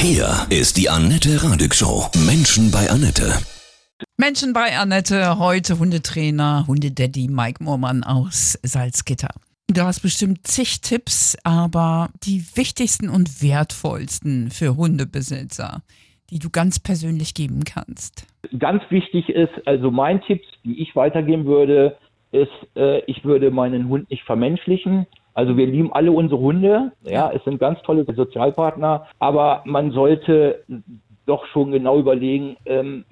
Hier ist die Annette Radig Show. Menschen bei Annette. Menschen bei Annette, heute Hundetrainer, Hundedaddy Mike Moormann aus Salzgitter. Du hast bestimmt zig Tipps, aber die wichtigsten und wertvollsten für Hundebesitzer, die du ganz persönlich geben kannst. Ganz wichtig ist, also mein Tipp, die ich weitergeben würde, ist, äh, ich würde meinen Hund nicht vermenschlichen. Also wir lieben alle unsere Hunde, ja, es sind ganz tolle Sozialpartner, aber man sollte doch schon genau überlegen, ähm,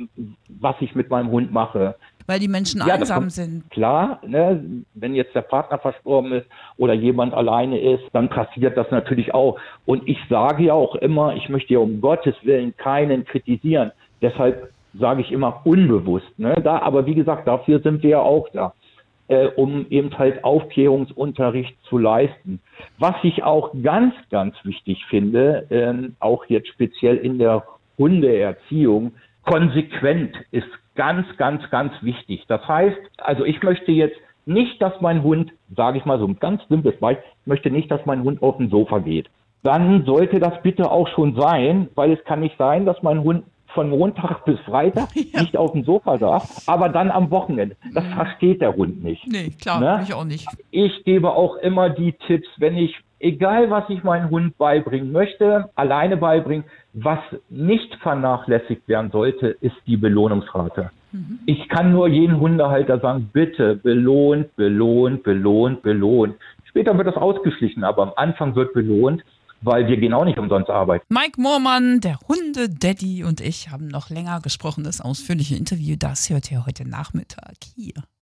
was ich mit meinem Hund mache. Weil die Menschen Ja, einsam das- sind. Klar, ne, wenn jetzt der Partner verstorben ist oder jemand alleine ist, dann passiert das natürlich auch. Und ich sage ja auch immer, ich möchte ja um Gottes Willen keinen kritisieren. Deshalb sage ich immer unbewusst. Ne? Da, aber wie gesagt, dafür sind wir ja auch da, äh, um eben halt Aufklärungsunterricht zu leisten. Was ich auch ganz, ganz wichtig finde, ähm, auch jetzt speziell in der Hundeerziehung, konsequent ist ganz, ganz, ganz wichtig. Das heißt, also ich möchte jetzt nicht, dass mein Hund, sage ich mal so ein ganz simples Beispiel, ich möchte nicht, dass mein Hund auf dem Sofa geht. Dann sollte das bitte auch schon sein, weil es kann nicht sein, dass mein Hund von Montag bis Freitag nicht auf dem Sofa darf, aber dann am Wochenende. Das versteht der Hund nicht. Nee, klar, Ne? ich auch nicht. Ich gebe auch immer die Tipps, wenn ich, egal was ich meinem Hund beibringen möchte, alleine beibringen, was nicht vernachlässigt werden sollte, ist die Belohnungsrate. Ich kann nur jeden Hundehalter sagen, bitte belohnt, belohnt, belohnt, belohnt. Später wird das ausgeschlichen, aber am Anfang wird belohnt, weil wir gehen auch nicht umsonst arbeiten. Mike Moormann, der Hundedaddy und ich haben noch länger gesprochen. Das ausführliche Interview, das hört ihr heute Nachmittag hier.